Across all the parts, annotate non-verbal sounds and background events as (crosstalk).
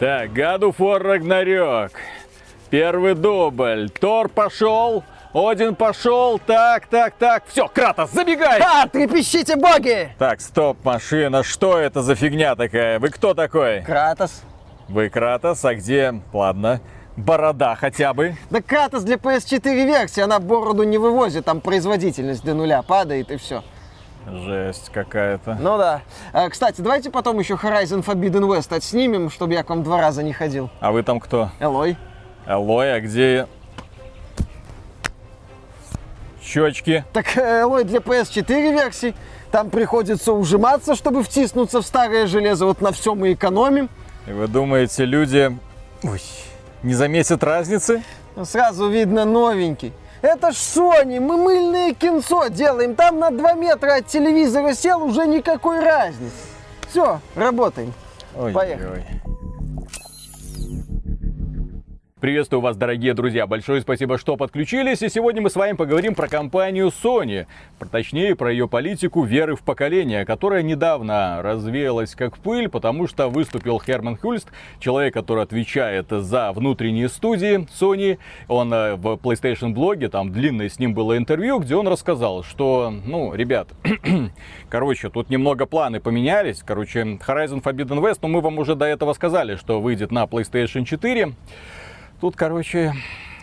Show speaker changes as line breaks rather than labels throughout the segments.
Так, году фор Рагнарёк. Первый дубль. Тор пошел. Один пошел. Так, так, так. Все, Кратос, забегай!
А, трепещите боги!
Так, стоп, машина. Что это за фигня такая? Вы кто такой?
Кратос.
Вы Кратос, а где? Ладно. Борода хотя бы.
Да Кратос для PS4 версии, она бороду не вывозит, там производительность до нуля падает и все.
Жесть какая-то.
Ну да. А, кстати, давайте потом еще Horizon Forbidden West отснимем, чтобы я к вам два раза не ходил.
А вы там кто?
Элой.
Элой, а где... Щечки.
Так э, Элой для PS4 версий. Там приходится ужиматься, чтобы втиснуться в старое железо. Вот на всем мы экономим.
И вы думаете, люди Ой, не заметят разницы?
Ну, Сразу видно новенький. Это ж Sony, мы мыльное кинцо делаем. Там на 2 метра от телевизора сел, уже никакой разницы. Все, работаем.
Ой,
Поехали.
ой. Приветствую вас, дорогие друзья. Большое спасибо, что подключились. И сегодня мы с вами поговорим про компанию Sony. Точнее, про ее политику веры в поколение, которая недавно развеялась как пыль, потому что выступил Херман Хюльст, человек, который отвечает за внутренние студии Sony. Он э, в PlayStation блоге, там длинное с ним было интервью, где он рассказал, что, ну, ребят, (clears throat) короче, тут немного планы поменялись. Короче, Horizon Forbidden West, ну, мы вам уже до этого сказали, что выйдет на PlayStation 4. Тут, короче,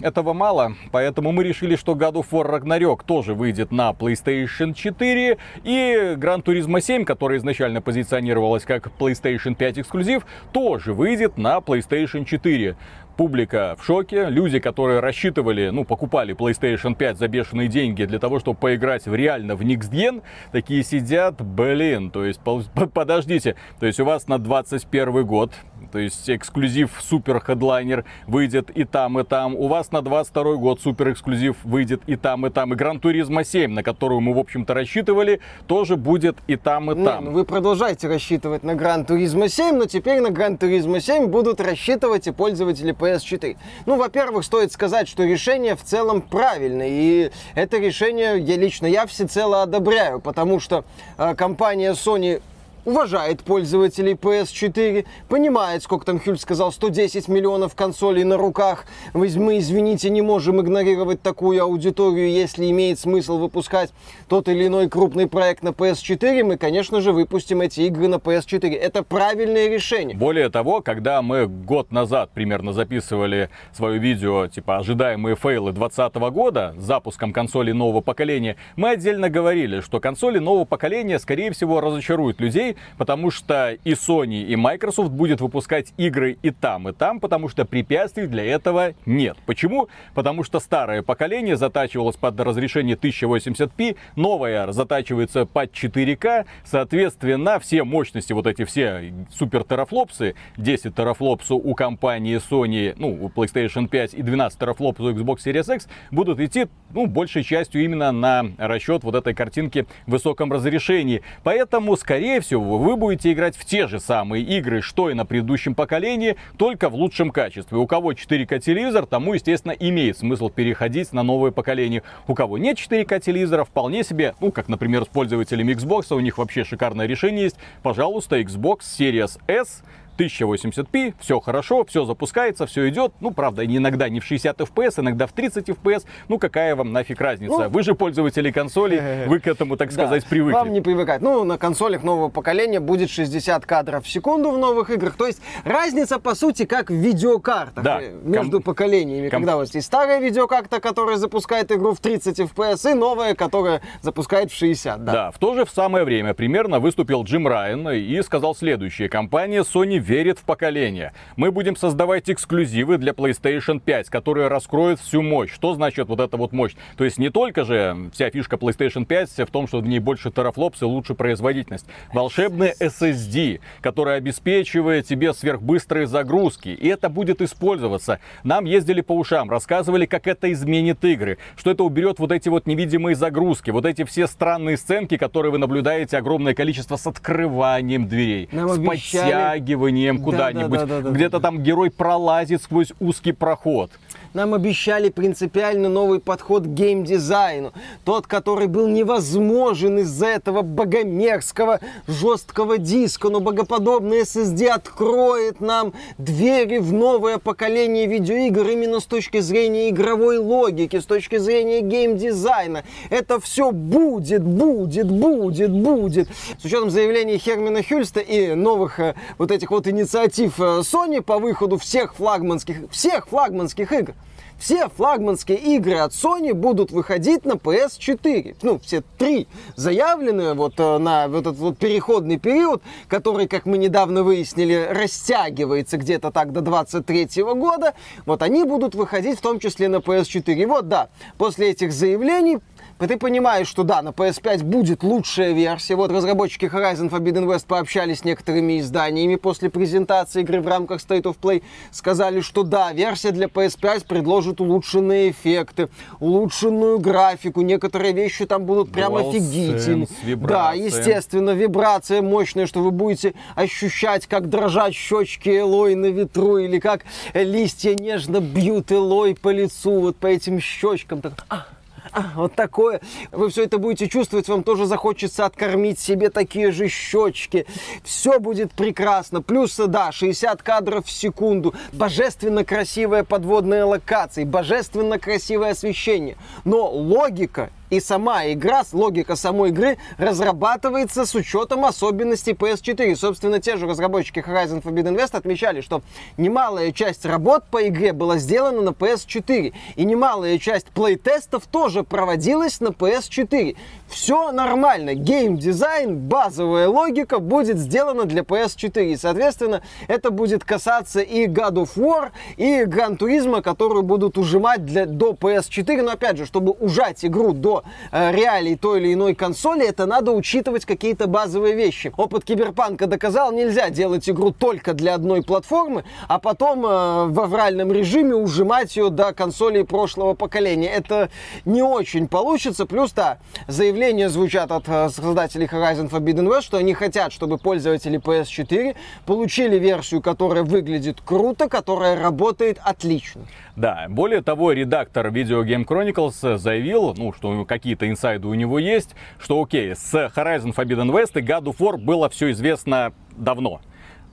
этого мало, поэтому мы решили, что God of War Ragnarok тоже выйдет на PlayStation 4, и Gran Turismo 7, которая изначально позиционировалась как PlayStation 5 эксклюзив, тоже выйдет на PlayStation 4. Публика в шоке, люди, которые рассчитывали, ну, покупали PlayStation 5 за бешеные деньги для того, чтобы поиграть в реально в Next такие сидят, блин, то есть, (laughs) подождите, то есть у вас на 21 год, то есть эксклюзив супер хедлайнер выйдет и там, и там. У вас на 22 год супер эксклюзив выйдет и там, и там. И Гран Туризмо 7, на которую мы, в общем-то, рассчитывали, тоже будет и там, и
Не,
там.
ну вы продолжаете рассчитывать на Gran Turismo 7, но теперь на Gran Turismo 7 будут рассчитывать и пользователи PS4. Ну, во-первых, стоит сказать, что решение в целом правильное, и это решение я лично я всецело одобряю, потому что э, компания Sony уважает пользователей PS4, понимает, сколько там Хюль сказал, 110 миллионов консолей на руках. Мы, извините, не можем игнорировать такую аудиторию, если имеет смысл выпускать тот или иной крупный проект на PS4, мы, конечно же, выпустим эти игры на PS4. Это правильное решение.
Более того, когда мы год назад примерно записывали свое видео, типа ожидаемые фейлы 2020 года с запуском консолей нового поколения, мы отдельно говорили, что консоли нового поколения, скорее всего, разочаруют людей, потому что и Sony, и Microsoft будет выпускать игры и там, и там, потому что препятствий для этого нет. Почему? Потому что старое поколение затачивалось под разрешение 1080p, новое затачивается под 4К, соответственно, все мощности, вот эти все супер терафлопсы, 10 терафлопсу у компании Sony, ну, у PlayStation 5 и 12 терафлопсу у Xbox Series X будут идти, ну, большей частью именно на расчет вот этой картинки в высоком разрешении. Поэтому, скорее всего, вы будете играть в те же самые игры, что и на предыдущем поколении, только в лучшем качестве. У кого 4К телевизор, тому, естественно, имеет смысл переходить на новое поколение. У кого нет 4К телевизора, вполне себе, ну, как, например, с пользователями Xbox, у них вообще шикарное решение есть. Пожалуйста, Xbox Series S 1080p, все хорошо, все запускается, все идет. Ну, правда, иногда не в 60 FPS, иногда в 30 FPS. Ну, какая вам нафиг разница?
Ну,
вы же пользователи консолей, вы к этому, так
Да,
сказать, привыкли.
Вам не привыкать. Ну, на консолях нового поколения будет 60 кадров в секунду в новых играх. То есть разница, по сути, как в видеокартах
Да,
э, между
ком-
поколениями.
ком-
Когда у вас есть старая видеокарта, которая запускает игру в 30 FPS, и новая, которая запускает в 60. Да.
Да, в то же самое время примерно выступил Джим Райан и сказал следующее. Компания Sony верит в поколение. Мы будем создавать эксклюзивы для PlayStation 5, которые раскроют всю мощь. Что значит вот эта вот мощь? То есть не только же вся фишка PlayStation 5 в том, что в ней больше терафлопс и лучше производительность. Волшебный SSD, который обеспечивает тебе сверхбыстрые загрузки. И это будет использоваться. Нам ездили по ушам, рассказывали, как это изменит игры. Что это уберет вот эти вот невидимые загрузки, вот эти все странные сценки, которые вы наблюдаете огромное количество с открыванием дверей,
Нам
с
обещали.
подтягиванием
Да,
куда-нибудь.
да, да, да, да,
Где-то
да.
там герой пролазит сквозь узкий проход.
Нам обещали принципиально новый подход к геймдизайну. Тот, который был невозможен из-за этого богомерзкого жесткого диска. Но богоподобный SSD откроет нам двери в новое поколение видеоигр именно с точки зрения игровой логики, с точки зрения геймдизайна. Это все будет, будет, будет, будет. С учетом заявлений Хермина Хюльста и новых э, вот этих вот инициатив э, Sony по выходу всех флагманских, всех флагманских игр. Все флагманские игры от Sony будут выходить на PS4. Ну, все три заявленные вот э, на вот этот вот переходный период, который, как мы недавно выяснили, растягивается где-то так до 23 года. Вот они будут выходить в том числе на PS4. И вот, да, после этих заявлений ты понимаешь, что да, на PS5 будет лучшая версия. Вот разработчики Horizon Forbidden West пообщались с некоторыми изданиями после презентации игры в рамках State of Play. Сказали, что да, версия для PS5 предложит улучшенные эффекты, улучшенную графику. Некоторые вещи там будут прям офигительные. Да, естественно, вибрация мощная, что вы будете ощущать, как дрожат щечки Элой на ветру, или как листья нежно бьют Элой по лицу, вот по этим щечкам. Так, а, (laughs) вот такое. Вы все это будете чувствовать, вам тоже захочется откормить себе такие же щечки. Все будет прекрасно. Плюс, да, 60 кадров в секунду. Божественно красивая подводная локация, божественно красивое освещение. Но логика и сама игра, логика самой игры разрабатывается с учетом особенностей PS4. Собственно, те же разработчики Horizon Forbidden West отмечали, что немалая часть работ по игре была сделана на PS4. И немалая часть плей-тестов тоже проводилась на PS4. Все нормально. Гейм-дизайн, базовая логика будет сделана для PS4. И, соответственно, это будет касаться и God of War, и Gran Turismo, которую будут ужимать для, до PS4. Но, опять же, чтобы ужать игру до э, реалий той или иной консоли, это надо учитывать какие-то базовые вещи. Опыт Киберпанка доказал, нельзя делать игру только для одной платформы, а потом э, в авральном режиме ужимать ее до консолей прошлого поколения. Это не очень получится. Плюс, да, заявления звучат от э, создателей Horizon Forbidden West, что они хотят, чтобы пользователи PS4 получили версию, которая выглядит круто, которая работает отлично.
Да, более того, редактор Video Game Chronicles заявил, ну, что какие-то инсайды у него есть, что окей, с Horizon Forbidden West и God of War было все известно давно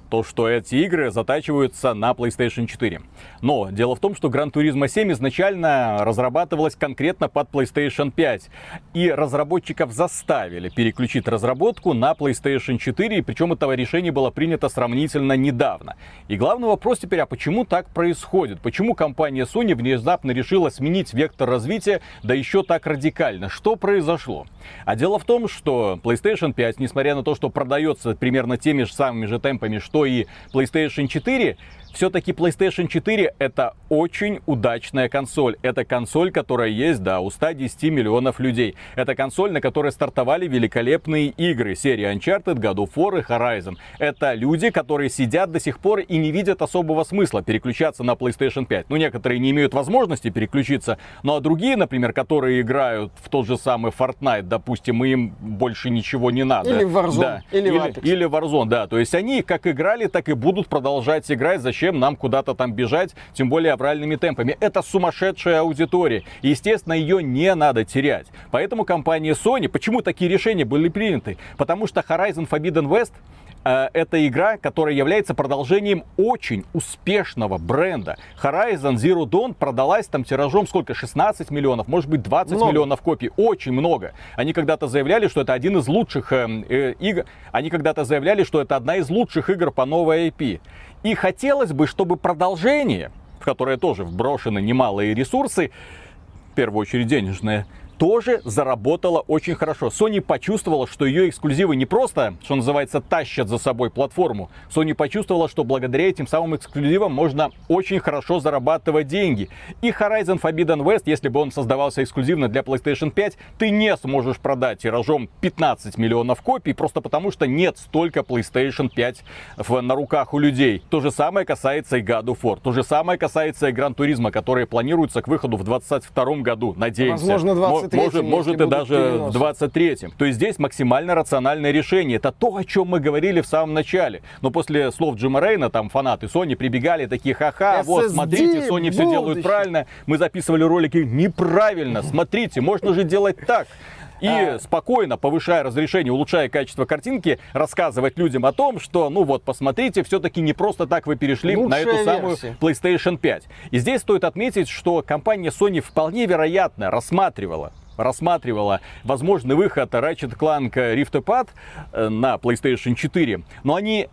то, что эти игры затачиваются на PlayStation 4. Но дело в том, что Gran Turismo 7 изначально разрабатывалась конкретно под PlayStation 5. И разработчиков заставили переключить разработку на PlayStation 4, и причем этого решение было принято сравнительно недавно. И главный вопрос теперь, а почему так происходит? Почему компания Sony внезапно решила сменить вектор развития, да еще так радикально? Что произошло? А дело в том, что PlayStation 5, несмотря на то, что продается примерно теми же самыми же темпами, что и PlayStation 4, все-таки PlayStation 4 это очень удачная консоль. Это консоль, которая есть, да, у 110 миллионов людей. Это консоль, на которой стартовали великолепные игры. Серия Uncharted, God of War и Horizon. Это люди, которые сидят до сих пор и не видят особого смысла переключаться на PlayStation 5. Ну, некоторые не имеют возможности переключиться, ну а другие, например, которые играют в тот же самый Fortnite, допустим, им больше ничего не надо.
Или Warzone,
да.
или,
или, или Warzone, да. То есть они как играли, так и будут продолжать играть. Зачем зачем нам куда-то там бежать, тем более авральными темпами. Это сумасшедшая аудитория. естественно, ее не надо терять. Поэтому компания Sony, почему такие решения были приняты? Потому что Horizon Forbidden West э, это игра, которая является продолжением очень успешного бренда. Horizon Zero Dawn продалась там тиражом сколько? 16 миллионов, может быть 20 много. миллионов копий. Очень много. Они когда-то заявляли, что это один из лучших э, э, игр. Они когда-то заявляли, что это одна из лучших игр по новой IP. И хотелось бы, чтобы продолжение, в которое тоже вброшены немалые ресурсы, в первую очередь денежные, тоже заработала очень хорошо. Sony почувствовала, что ее эксклюзивы не просто, что называется, тащат за собой платформу. Sony почувствовала, что благодаря этим самым эксклюзивам можно очень хорошо зарабатывать деньги. И Horizon Forbidden West, если бы он создавался эксклюзивно для PlayStation 5, ты не сможешь продать тиражом 15 миллионов копий, просто потому что нет столько PlayStation 5 в, на руках у людей. То же самое касается и God of War. То же самое касается и Gran Turismo, которые планируются к выходу в 2022 году, надеемся.
Возможно, 20 23
может, может и даже в 23-м. То есть здесь максимально рациональное решение. Это то, о чем мы говорили в самом начале. Но после слов Джима Рейна, там фанаты Sony прибегали такие, ха-ха, вот, смотрите, Sony все делают правильно. Мы записывали ролики неправильно. Смотрите, можно же делать так и а... спокойно, повышая разрешение, улучшая качество картинки, рассказывать людям о том, что, ну вот, посмотрите, все-таки не просто так вы перешли Лучшая на эту самую версия. PlayStation 5. И здесь стоит отметить, что компания Sony вполне вероятно рассматривала рассматривала возможный выход Ratchet Clank Rift Apart э, на PlayStation 4, но они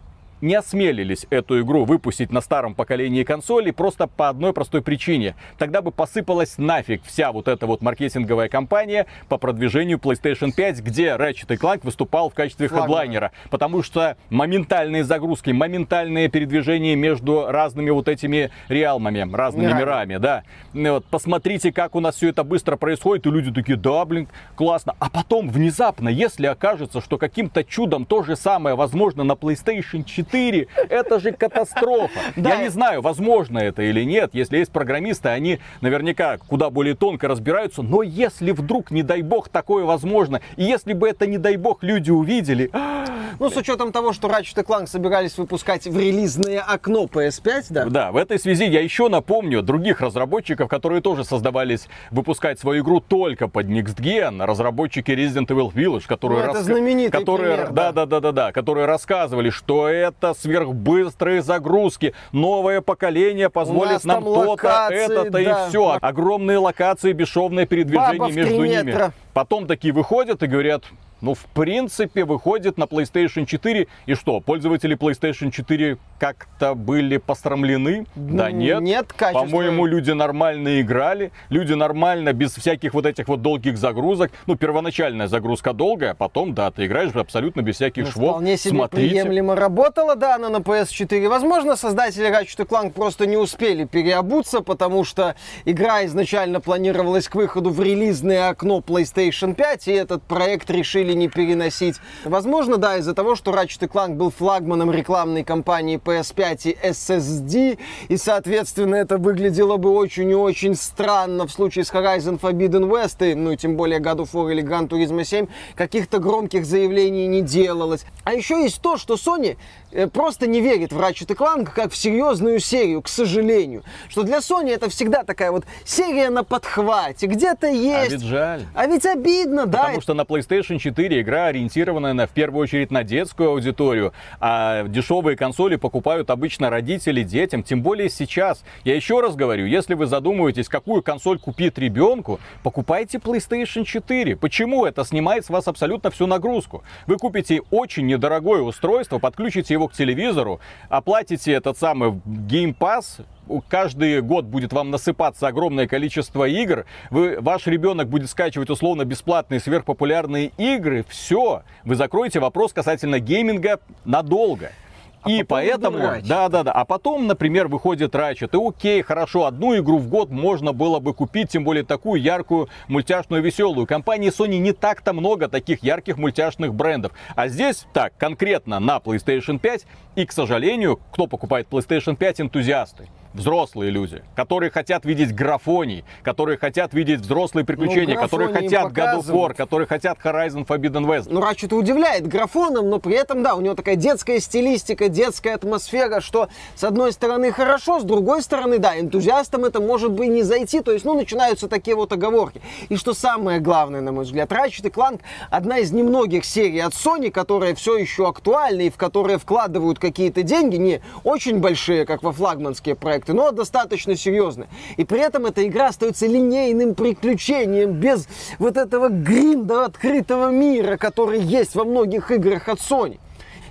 не осмелились эту игру выпустить на старом поколении консолей просто по одной простой причине. Тогда бы посыпалась нафиг вся вот эта вот маркетинговая кампания по продвижению PlayStation 5, где Ratchet Clank выступал в качестве хедлайнера. Потому что моментальные загрузки, моментальные передвижения между разными вот этими реалмами, разными мирами, мирами да. Вот, посмотрите, как у нас все это быстро происходит, и люди такие, да, блин, классно. А потом внезапно, если окажется, что каким-то чудом то же самое возможно на PlayStation 4, 4. Это же катастрофа. (laughs) Я не знаю, возможно это или нет. Если есть программисты, они наверняка куда более тонко разбираются. Но если вдруг, не дай бог, такое возможно, и если бы это, не дай бог, люди увидели... (gasps)
Ну, с учетом того, что Ratchet Clank собирались выпускать в релизное окно PS5, да?
Да, в этой связи я еще напомню других разработчиков, которые тоже создавались выпускать свою игру только под Next Gen. Разработчики Resident Evil Village, которые...
Ну, это раска... знаменитый
которые...
пример,
да. да, да, да, да, которые рассказывали, что это это сверхбыстрые загрузки. Новое поколение позволит нам то-то, это-то да. и все. Огромные локации, бесшовное передвижение Баба между ними. Потом такие выходят и говорят, ну, в принципе, выходит на PlayStation 4. И что, пользователи PlayStation 4 как-то были посрамлены? Да нет.
Нет,
качество. По-моему, люди нормально играли. Люди нормально, без всяких вот этих вот долгих загрузок. Ну, первоначальная загрузка долгая, а потом, да, ты играешь абсолютно без всяких ну, швов.
Вполне себе Смотрите. приемлемо работала, да, она на PS4. Возможно, создатели Ratchet Clank просто не успели переобуться, потому что игра изначально планировалась к выходу в релизное окно PlayStation 5, и этот проект решили не переносить. Возможно, да, из-за того, что Ratchet Clank был флагманом рекламной кампании PS5 и SSD, и, соответственно, это выглядело бы очень и очень странно в случае с Horizon Forbidden West, и, ну и тем более God of War или Gran Turismo 7, каких-то громких заявлений не делалось. А еще есть то, что Sony Э, просто не верит в Ratchet Clank как в серьезную серию, к сожалению. Что для Sony это всегда такая вот серия на подхвате, где-то есть. А
ведь жаль.
А ведь обидно, да.
Потому что на PlayStation 4 игра ориентирована на, в первую очередь на детскую аудиторию, а дешевые консоли покупают обычно родители детям, тем более сейчас. Я еще раз говорю, если вы задумываетесь, какую консоль купить ребенку, покупайте PlayStation 4. Почему? Это снимает с вас абсолютно всю нагрузку. Вы купите очень недорогое устройство, подключите его к телевизору, оплатите этот самый Game Pass, каждый год будет вам насыпаться огромное количество игр, вы, ваш ребенок будет скачивать условно бесплатные сверхпопулярные игры, все, вы закроете вопрос касательно гейминга надолго. А и поэтому, да, да, да. А потом, например, выходит Ratchet. И окей, хорошо, одну игру в год можно было бы купить, тем более такую яркую, мультяшную, веселую. Компании Sony не так-то много таких ярких мультяшных брендов. А здесь, так, конкретно на PlayStation 5. И, к сожалению, кто покупает PlayStation 5? Энтузиасты взрослые люди, которые хотят видеть графоний, которые хотят видеть взрослые приключения, ну, которые хотят God of War, которые хотят Horizon Forbidden West.
Ну, Ratchet удивляет графоном, но при этом, да, у него такая детская стилистика, детская атмосфера, что с одной стороны хорошо, с другой стороны, да, энтузиастам это может быть не зайти, то есть, ну, начинаются такие вот оговорки. И что самое главное, на мой взгляд, Ratchet Clank одна из немногих серий от Sony, которая все еще актуальна и в которые вкладывают какие-то деньги, не очень большие, как во флагманские проекты, проекты, но достаточно серьезные. И при этом эта игра остается линейным приключением, без вот этого гринда открытого мира, который есть во многих играх от Sony.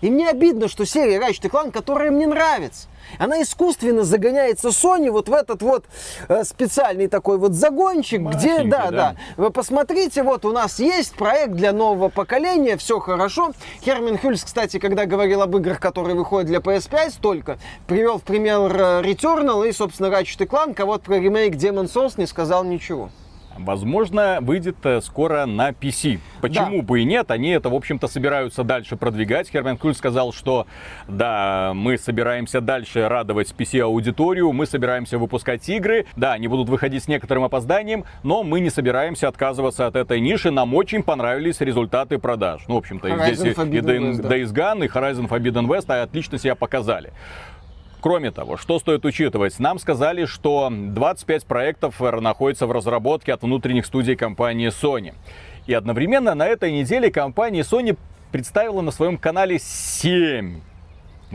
И мне обидно, что серия Ratchet Clank, которая мне нравится, она искусственно загоняется Sony вот в этот вот э, специальный такой вот загончик, где, да, да, да, вы посмотрите, вот у нас есть проект для нового поколения, все хорошо. Хермин Хюльс, кстати, когда говорил об играх, которые выходят для PS5 только, привел в пример э, Returnal и, собственно, Ratchet Clank, а вот про ремейк Demon Souls не сказал ничего.
Возможно, выйдет э, скоро на PC. Почему да. бы и нет? Они это, в общем-то, собираются дальше продвигать. Херман Крюль сказал, что да, мы собираемся дальше радовать PC-аудиторию, мы собираемся выпускать игры. Да, они будут выходить с некоторым опозданием, но мы не собираемся отказываться от этой ниши. Нам очень понравились результаты продаж. Ну, в общем-то, здесь и Days Gone, и Horizon Forbidden West отлично себя показали. Кроме того, что стоит учитывать? Нам сказали, что 25 проектов находятся в разработке от внутренних студий компании Sony. И одновременно на этой неделе компания Sony представила на своем канале 7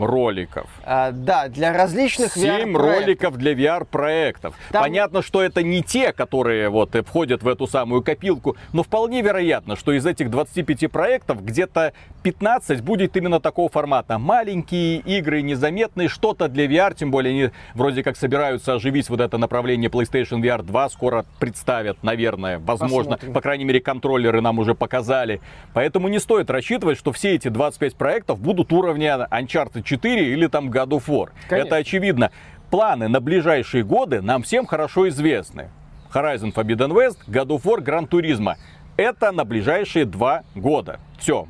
роликов.
А, да, для различных
VR-проектов. роликов для VR-проектов. Там... Понятно, что это не те, которые вот входят в эту самую копилку, но вполне вероятно, что из этих 25 проектов где-то 15 будет именно такого формата. Маленькие игры, незаметные, что-то для VR, тем более они вроде как собираются оживить вот это направление PlayStation VR 2, скоро представят, наверное, возможно. Посмотрим. По крайней мере, контроллеры нам уже показали. Поэтому не стоит рассчитывать, что все эти 25 проектов будут уровня Uncharted 4 или там God of War. Конечно. Это очевидно. Планы на ближайшие годы нам всем хорошо известны. Horizon Forbidden West, God of War, Gran Turismo. Это на ближайшие два года. Все,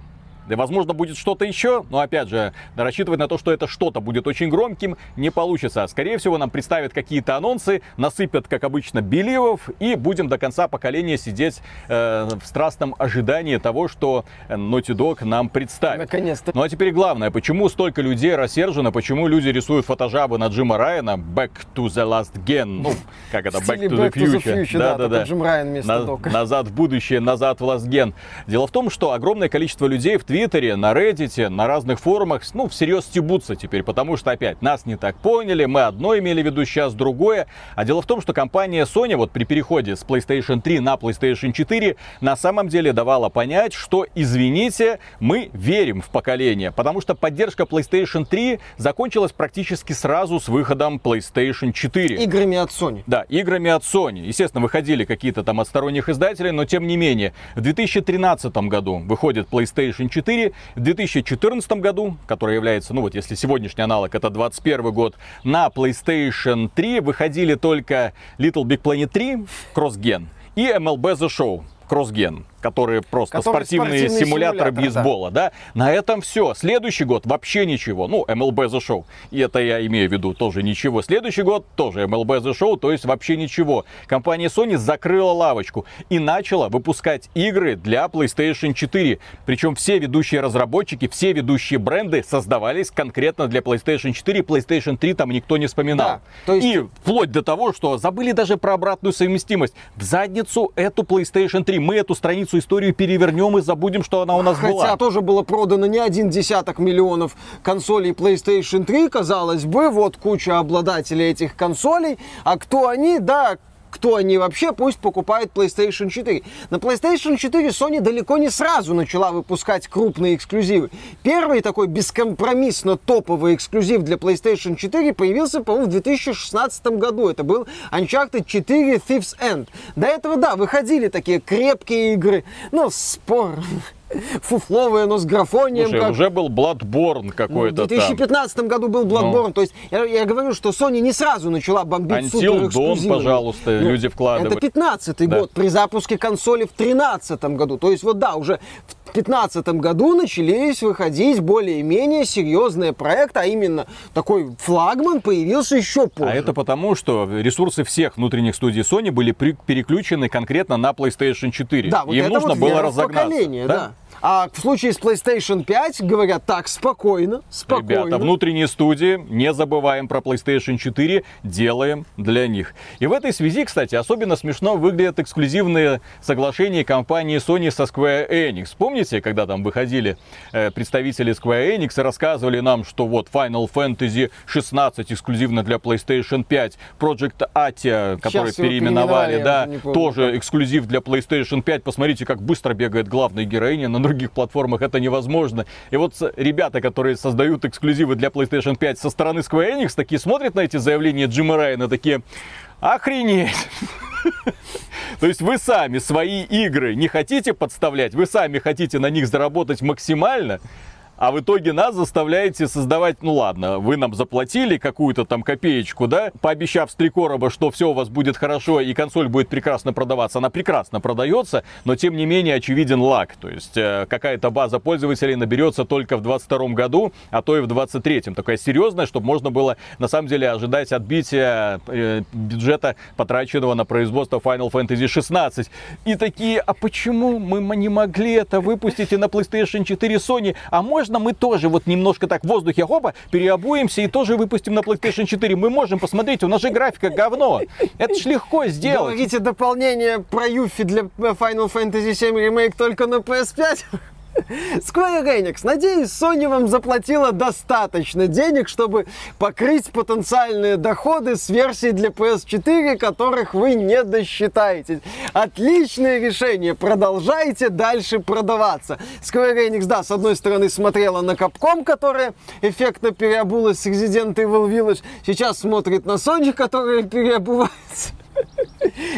да, возможно, будет что-то еще, но опять же, рассчитывать на то, что это что-то будет очень громким, не получится. Скорее всего, нам представят какие-то анонсы, насыпят, как обычно, беливов, и будем до конца поколения сидеть э, в страстном ожидании того, что Naughty Dog нам представит.
Наконец-то.
Ну а теперь главное, почему столько людей рассержено, почему люди рисуют фотожабы на Джима Райана Back to the Last Gen, ну, как это,
Back, to, back the to the Future. да, да, да. Джим Райан вместо
на, Назад в будущее, назад в Last Gen. Дело в том, что огромное количество людей в Твиттере Твиттере, на Reddit, на разных форумах, ну, всерьез стебутся теперь, потому что, опять, нас не так поняли, мы одно имели в виду, сейчас другое. А дело в том, что компания Sony вот при переходе с PlayStation 3 на PlayStation 4 на самом деле давала понять, что, извините, мы верим в поколение, потому что поддержка PlayStation 3 закончилась практически сразу с выходом PlayStation 4.
Играми от Sony.
Да, играми от Sony. Естественно, выходили какие-то там от сторонних издателей, но тем не менее, в 2013 году выходит PlayStation 4, 4. В 2014 году, который является, ну вот если сегодняшний аналог, это 21 год, на PlayStation 3 выходили только Little Big Planet 3, Cross Gen и MLB The Show, Cross Gen которые просто которые спортивные, спортивные симуляторы бейсбола, да. да. На этом все. Следующий год вообще ничего. Ну, MLB The Show. И это я имею в виду тоже ничего. Следующий год тоже MLB The Show, то есть вообще ничего. Компания Sony закрыла лавочку и начала выпускать игры для PlayStation 4. Причем все ведущие разработчики, все ведущие бренды создавались конкретно для PlayStation 4. PlayStation 3 там никто не вспоминал. Да, то есть... И вплоть до того, что забыли даже про обратную совместимость. В задницу эту PlayStation 3. Мы эту страницу страницу историю перевернем и забудем, что она у нас
Хотя
была.
Хотя тоже было продано не один десяток миллионов консолей PlayStation 3, казалось бы, вот куча обладателей этих консолей. А кто они? Да, кто они вообще, пусть покупают PlayStation 4. На PlayStation 4 Sony далеко не сразу начала выпускать крупные эксклюзивы. Первый такой бескомпромиссно топовый эксклюзив для PlayStation 4 появился, по-моему, в 2016 году. Это был Uncharted 4 Thief's End. До этого, да, выходили такие крепкие игры, но спор фуфловое, но с графонием.
Слушай,
как...
уже был Bloodborne какой-то
В 2015 там. году был Bloodborne. Ну. То есть я, я говорю, что Sony не сразу начала бомбить
Until Dawn, пожалуйста, ну, люди вкладывают.
Это 15 да. год при запуске консоли в 13 году. То есть вот да, уже в 2015 году начались выходить более-менее серьезные проекты, а именно такой флагман появился еще позже.
А это потому, что ресурсы всех внутренних студий Sony были переключены конкретно на PlayStation 4.
Да, вот
Им нужно
вот
было разогнаться.
Да? да. А в случае с PlayStation 5 говорят так, спокойно, спокойно.
Ребята, внутренние студии, не забываем про PlayStation 4, делаем для них. И в этой связи, кстати, особенно смешно выглядят эксклюзивные соглашения компании Sony со Square Enix. Помните, когда там выходили э, представители Square Enix и рассказывали нам, что вот Final Fantasy 16 эксклюзивно для PlayStation 5, Project Atia, который переименовали, переименовали да, тоже эксклюзив для PlayStation 5. Посмотрите, как быстро бегает главная героиня на других платформах это невозможно. И вот ребята, которые создают эксклюзивы для PlayStation 5 со стороны Square Enix, такие смотрят на эти заявления Джима Райана, такие, охренеть. (laughs) То есть вы сами свои игры не хотите подставлять, вы сами хотите на них заработать максимально, а в итоге нас заставляете создавать, ну ладно, вы нам заплатили какую-то там копеечку, да, пообещав с три короба, что все у вас будет хорошо и консоль будет прекрасно продаваться. Она прекрасно продается, но тем не менее очевиден лаг. То есть э, какая-то база пользователей наберется только в 22 году, а то и в 23. Такая серьезная, чтобы можно было на самом деле ожидать отбития э, бюджета, потраченного на производство Final Fantasy 16. И такие, а почему мы не могли это выпустить и на PlayStation 4 Sony? А можно мы тоже вот немножко так в воздухе, хоба, переобуемся и тоже выпустим на PlayStation 4? Мы можем посмотреть, у нас же графика говно. Это ж легко сделать.
Говорите дополнение про Юфи для Final Fantasy 7 Remake только на PS5? Square Enix, надеюсь, Sony вам заплатила достаточно денег, чтобы покрыть потенциальные доходы с версий для PS4, которых вы не досчитаетесь. Отличное решение, продолжайте дальше продаваться. Square Enix, да, с одной стороны смотрела на Capcom, которая эффектно переобулась с Resident Evil Village, сейчас смотрит на Sony, которая переобувается.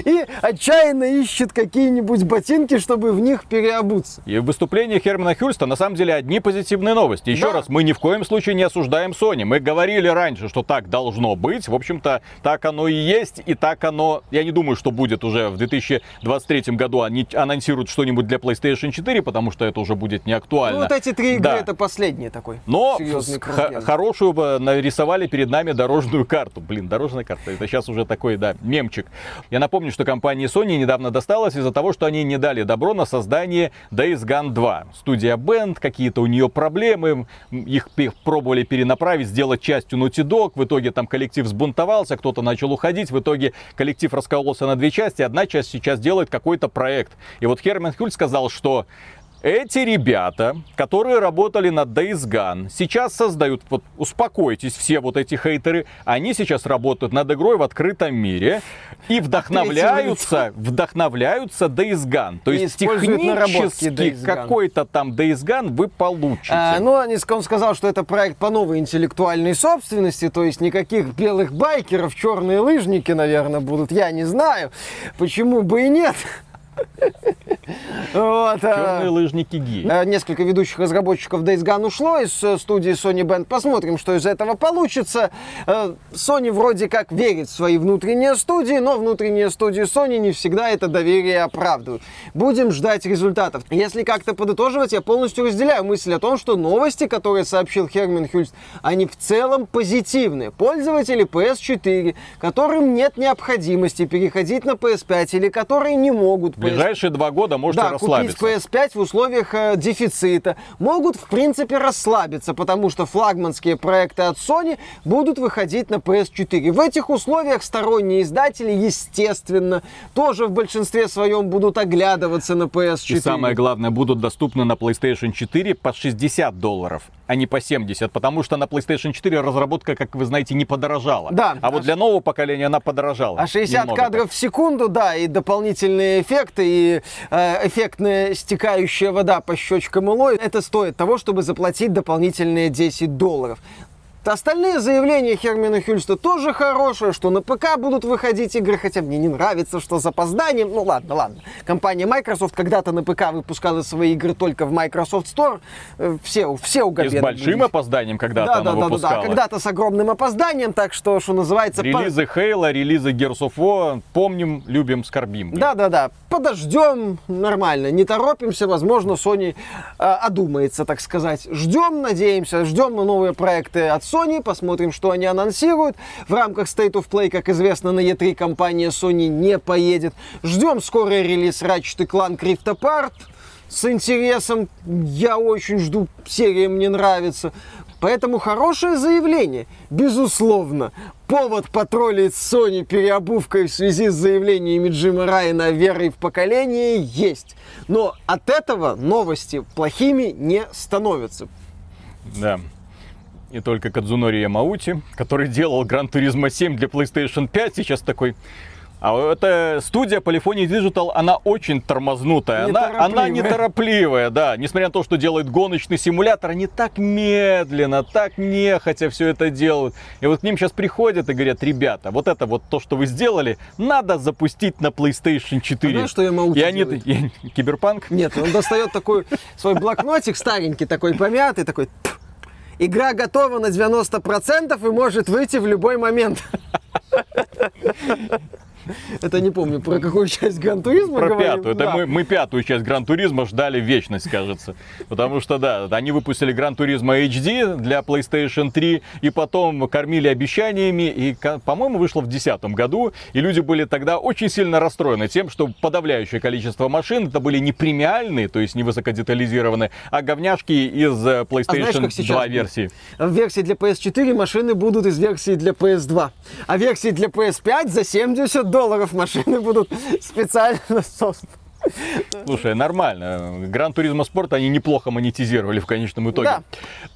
И отчаянно ищет какие-нибудь ботинки, чтобы в них переобуться.
И в выступлении Хермана Хюльста на самом деле одни позитивные новости. Еще да. раз, мы ни в коем случае не осуждаем Sony. Мы говорили раньше, что так должно быть. В общем-то, так оно и есть. И так оно, я не думаю, что будет уже в 2023 году. Они анонсируют что-нибудь для PlayStation 4, потому что это уже будет не актуально. Ну,
вот эти три игры да. это последний такой.
Но хорошую бы нарисовали перед нами дорожную карту. Блин, дорожная карта. Это сейчас уже такой, да, мемчик. Я напомню, что компании Sony недавно досталось из-за того, что они не дали добро на создание Days Gone 2. Студия Band, какие-то у нее проблемы, их пробовали перенаправить, сделать частью Naughty Dog, в итоге там коллектив сбунтовался, кто-то начал уходить, в итоге коллектив раскололся на две части, одна часть сейчас делает какой-то проект. И вот Херман Хюль сказал, что эти ребята, которые работали над Days Gone, сейчас создают, вот успокойтесь, все вот эти хейтеры, они сейчас работают над игрой в открытом мире и вдохновляются, вдохновляются Days Gone. То есть технически какой-то там Days Gone вы получите. А,
ну, он сказал, что это проект по новой интеллектуальной собственности, то есть никаких белых байкеров, черные лыжники, наверное, будут. Я не знаю, почему бы и нет.
Вот, а, Черные лыжники Ги.
А, несколько ведущих разработчиков Days Gone ушло из э, студии Sony Band. Посмотрим, что из этого получится. Э, Sony вроде как верит в свои внутренние студии, но внутренние студии Sony не всегда это доверие оправдывают. Будем ждать результатов. Если как-то подытоживать, я полностью разделяю мысль о том, что новости, которые сообщил Херман Хюльст, они в целом позитивные. Пользователи PS4, которым нет необходимости переходить на PS5 или которые не могут
ближайшие два года можете да, расслабиться.
купить PS5 в условиях э, дефицита. Могут, в принципе, расслабиться, потому что флагманские проекты от Sony будут выходить на PS4. В этих условиях сторонние издатели, естественно, тоже в большинстве своем будут оглядываться на PS4.
И самое главное, будут доступны на PlayStation 4 по 60 долларов а не по 70, потому что на PlayStation 4 разработка, как вы знаете, не подорожала.
Да.
А вот для нового поколения она подорожала.
А 60 кадров так. в секунду, да, и дополнительные эффекты, и э, эффектная стекающая вода по щечкам Илой, это стоит того, чтобы заплатить дополнительные 10 долларов. Остальные заявления Хермина Хюльста тоже хорошие, что на ПК будут выходить игры, хотя мне не нравится, что с опозданием. Ну ладно, ладно. Компания Microsoft когда-то на ПК выпускала свои игры только в Microsoft Store. Э, все, все угодили.
И с большим были. опозданием когда-то
да,
она
да,
выпускала.
Да, да, да, когда-то с огромным опозданием, так что, что называется...
Релизы по... Halo, релизы Gears of War, помним, любим, скорбим.
Да, да, да. Подождем, нормально, не торопимся, возможно, Sony э, одумается, так сказать. Ждем, надеемся, ждем на новые проекты от Sony, посмотрим, что они анонсируют. В рамках State of Play, как известно, на E3 компания Sony не поедет. Ждем скорый релиз Ratchet Clank Rift Apart с интересом. Я очень жду, серия мне нравится. Поэтому хорошее заявление, безусловно. Повод потроллить Sony переобувкой в связи с заявлениями Джима Райана вере в поколение есть. Но от этого новости плохими не становятся.
Да и только Кадзунори Ямаути, который делал Гран Туризма 7 для PlayStation 5, сейчас такой, А эта студия Polyphony Digital, она очень тормознутая. Она, она
Неторопливая.
да. Несмотря на то, что делает гоночный симулятор, они так медленно, так нехотя все это делают. И вот к ним сейчас приходят и говорят, ребята, вот это вот то, что вы сделали, надо запустить на PlayStation 4.
знаешь, что я могу
и они, Киберпанк?
Нет, он достает такой свой блокнотик старенький, такой помятый, такой... «Тьф, Игра готова на 90% и может выйти в любой момент. (laughs) Это не помню, про какую часть Gran Turismo
Про
говорим.
пятую. Это
Да.
мы, мы пятую часть Gran Turismo ждали вечность, кажется. Потому что, да, они выпустили Gran Turismo HD для PlayStation 3, и потом кормили обещаниями, и, по-моему, вышло в 2010 году, и люди были тогда очень сильно расстроены тем, что подавляющее количество машин это были не премиальные, то есть не высокодетализированные, а говняшки из э, PlayStation
как сейчас
2
будет?
версии.
В версии для PS4 машины будут из версии для PS2. А версии для PS5 за 70 долларов машины будут специально созданы.
Слушай, нормально. Гран Туризма Спорт они неплохо монетизировали в конечном итоге.
Да.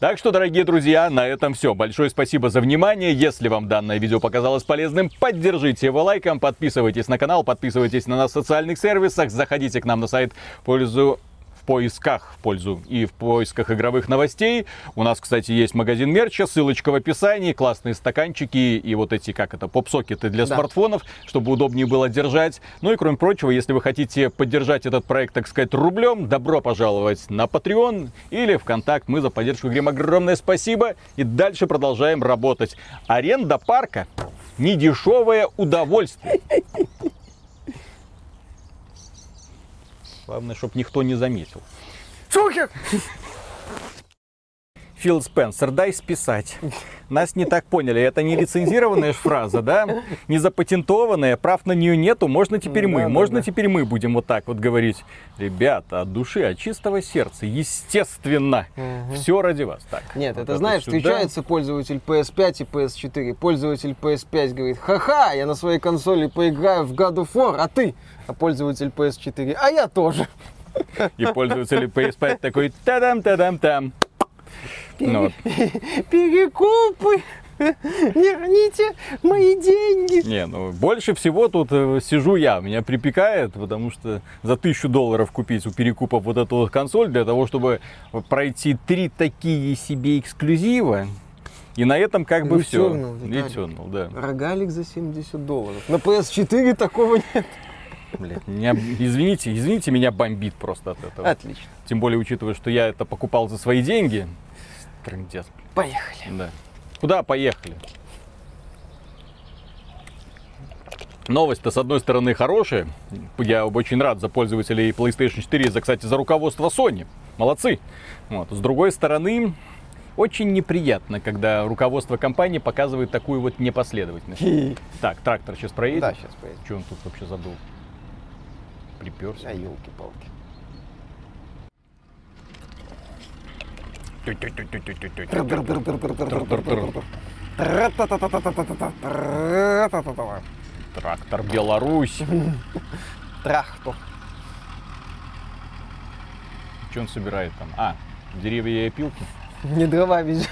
Так что, дорогие друзья, на этом все. Большое спасибо за внимание. Если вам данное видео показалось полезным, поддержите его лайком, подписывайтесь на канал, подписывайтесь на нас в социальных сервисах, заходите к нам на сайт пользу поисках в пользу и в поисках игровых новостей. У нас, кстати, есть магазин мерча, ссылочка в описании, классные стаканчики и вот эти, как это, поп-сокеты для
Да.
смартфонов, чтобы удобнее было держать. Ну и кроме прочего, если вы хотите поддержать этот проект, так сказать, рублем, добро пожаловать на Patreon или ВКонтакт. Мы за поддержку говорим огромное спасибо и дальше продолжаем работать. Аренда парка недешевое удовольствие. Главное, чтобы никто не заметил.
Шухер!
Фил Спенсер, дай списать. Нас не так поняли. Это не лицензированная фраза, да? Не запатентованная, прав на нее нету. Можно теперь мы. Можно теперь мы будем вот так вот говорить. Ребята, от души, от чистого сердца. Естественно. Все ради вас. Так.
Нет, это знаешь, встречается пользователь PS5 и PS4. Пользователь PS5 говорит, ха-ха, я на своей консоли поиграю в God of War, а ты? А пользователь PS4, а я тоже.
И пользователь PS5 такой та-дам-та-дам-там. Ну вот. (laughs)
Перекупы! Верните мои деньги!
Не, ну больше всего тут э, сижу я, меня припекает, потому что за тысячу долларов купить у перекупов вот эту вот консоль для того, чтобы пройти три такие себе эксклюзива. И на этом как бы все.
Returnal,
да.
Рогалик за 70 долларов. На PS4 такого нет.
Блядь, меня, извините, извините, меня бомбит просто от этого.
Отлично.
Тем более, учитывая, что я это покупал за свои деньги. Трындец,
Поехали.
да. Куда поехали? Новость-то, с одной стороны, хорошая. Я очень рад за пользователей PlayStation 4, за, кстати, за руководство Sony. Молодцы. Вот. С другой стороны, очень неприятно, когда руководство компании показывает такую вот непоследовательность. Так, трактор сейчас проедет.
Да, сейчас поедем.
Что он тут вообще забыл? Приперся.
А елки-палки.
Трактор Беларусь.
Трахту.
Что он собирает там? А, деревья и опилки.
Не дрова везет.